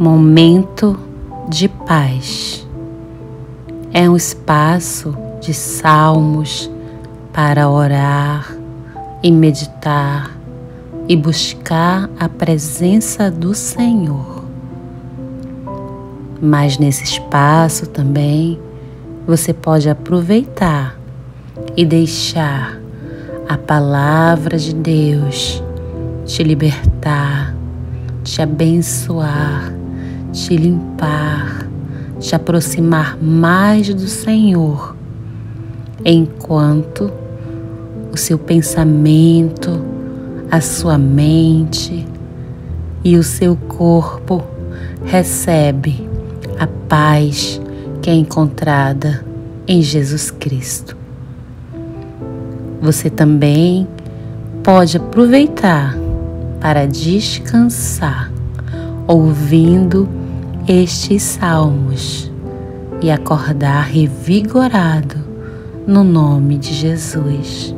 Momento de paz. É um espaço de salmos para orar e meditar e buscar a presença do Senhor. Mas nesse espaço também você pode aproveitar e deixar a palavra de Deus te libertar, te abençoar te limpar, te aproximar mais do Senhor, enquanto o seu pensamento, a sua mente e o seu corpo recebe a paz que é encontrada em Jesus Cristo. Você também pode aproveitar para descansar ouvindo estes salmos e acordar revigorado no nome de Jesus.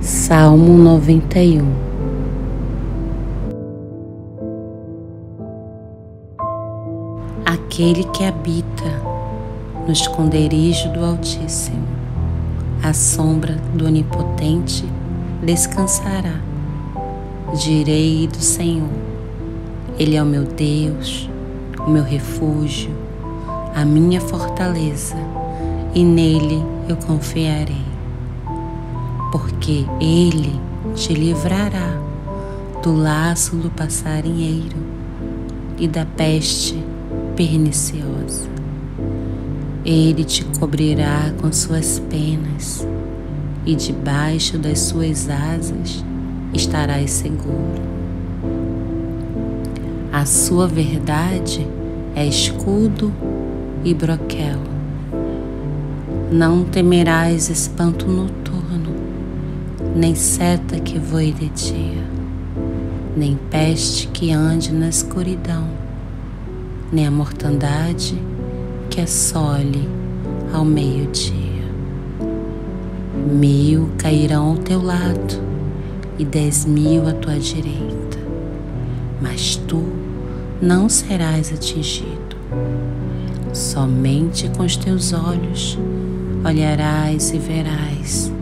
Salmo 91 Aquele que habita no esconderijo do Altíssimo à sombra do Onipotente descansará. Direi do Senhor, Ele é o meu Deus, o meu refúgio, a minha fortaleza, e nele eu confiarei. Porque Ele te livrará do laço do passarinheiro e da peste perniciosa ele te cobrirá com suas penas, e debaixo das suas asas estarás seguro. A sua verdade é escudo e broquel. Não temerás espanto noturno, nem seta que voe de dia, nem peste que ande na escuridão, nem a mortandade que assole ao meio-dia. Mil cairão ao teu lado e dez mil à tua direita, mas tu não serás atingido. Somente com os teus olhos olharás e verás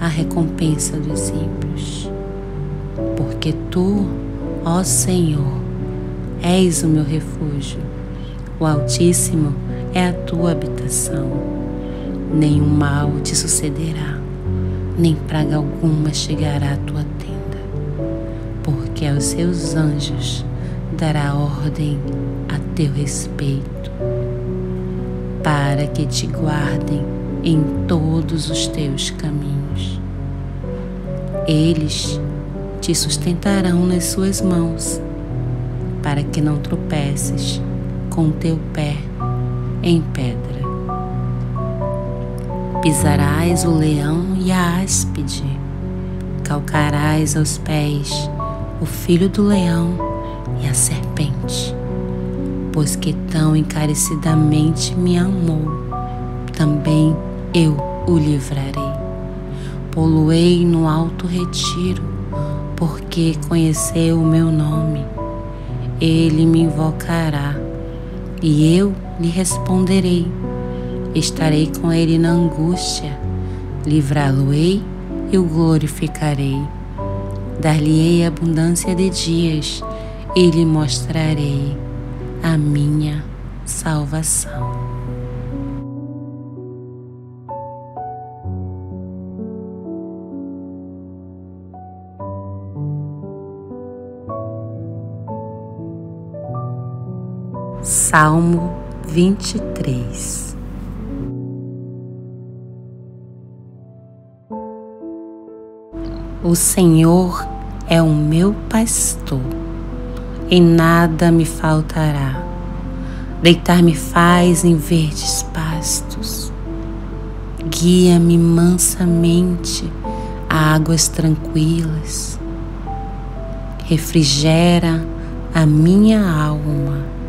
a recompensa dos ímpios. Porque tu, ó Senhor, és o meu refúgio, o Altíssimo é a tua habitação. Nenhum mal te sucederá, nem praga alguma chegará à tua tenda, porque aos seus anjos dará ordem a teu respeito, para que te guardem em todos os teus caminhos. Eles te sustentarão nas suas mãos, para que não tropeces com teu pé em pedra. Pisarás o leão e a áspide, calcarás aos pés o filho do leão e a serpente, pois que tão encarecidamente me amou, também eu o livrarei. Poluei no alto retiro, porque conheceu o meu nome. Ele me invocará e eu lhe responderei. Estarei com ele na angústia, livrá-lo-ei e o glorificarei. Dar-lhe-ei abundância de dias e lhe mostrarei a minha salvação. Salmo 23 O Senhor é o meu pastor, e nada me faltará. Deitar-me faz em verdes pastos, guia-me mansamente a águas tranquilas, refrigera a minha alma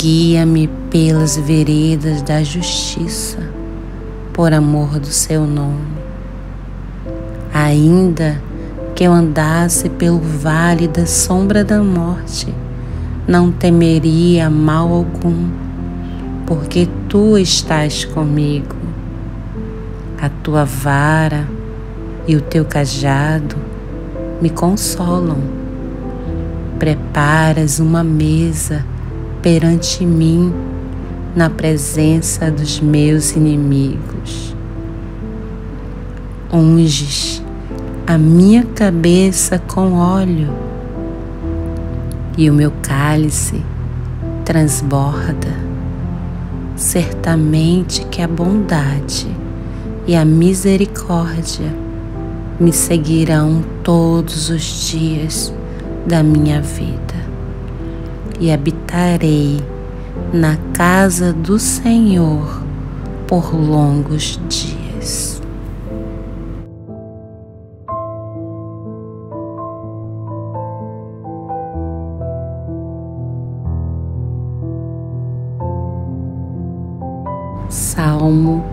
Guia-me pelas veredas da justiça, por amor do seu nome. Ainda que eu andasse pelo vale da sombra da morte, não temeria mal algum, porque tu estás comigo. A tua vara e o teu cajado me consolam. Preparas uma mesa perante mim na presença dos meus inimigos. Unges a minha cabeça com óleo e o meu cálice transborda. Certamente que a bondade e a misericórdia me seguirão todos os dias da minha vida e habitarei na casa do Senhor por longos dias. Salmo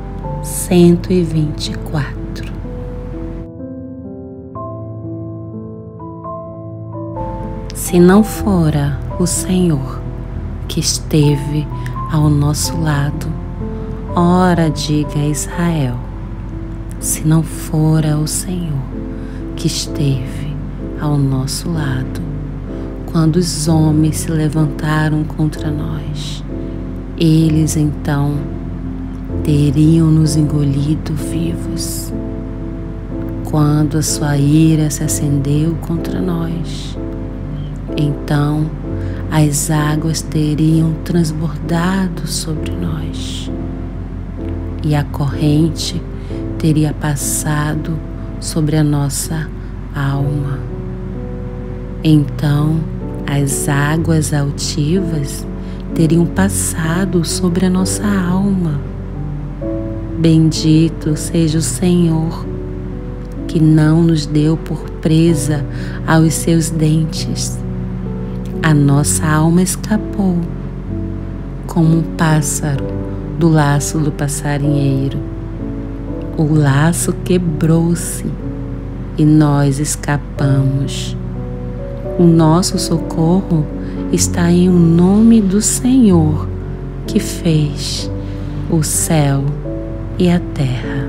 124 Se não fora o Senhor que esteve ao nosso lado, ora diga a Israel, se não fora o Senhor que esteve ao nosso lado, quando os homens se levantaram contra nós, eles então teriam nos engolido vivos. Quando a sua ira se acendeu contra nós, então as águas teriam transbordado sobre nós e a corrente teria passado sobre a nossa alma. Então as águas altivas teriam passado sobre a nossa alma Bendito seja o Senhor, que não nos deu por presa aos seus dentes. A nossa alma escapou, como um pássaro do laço do passarinheiro. O laço quebrou-se e nós escapamos. O nosso socorro está em o nome do Senhor que fez o céu e a terra.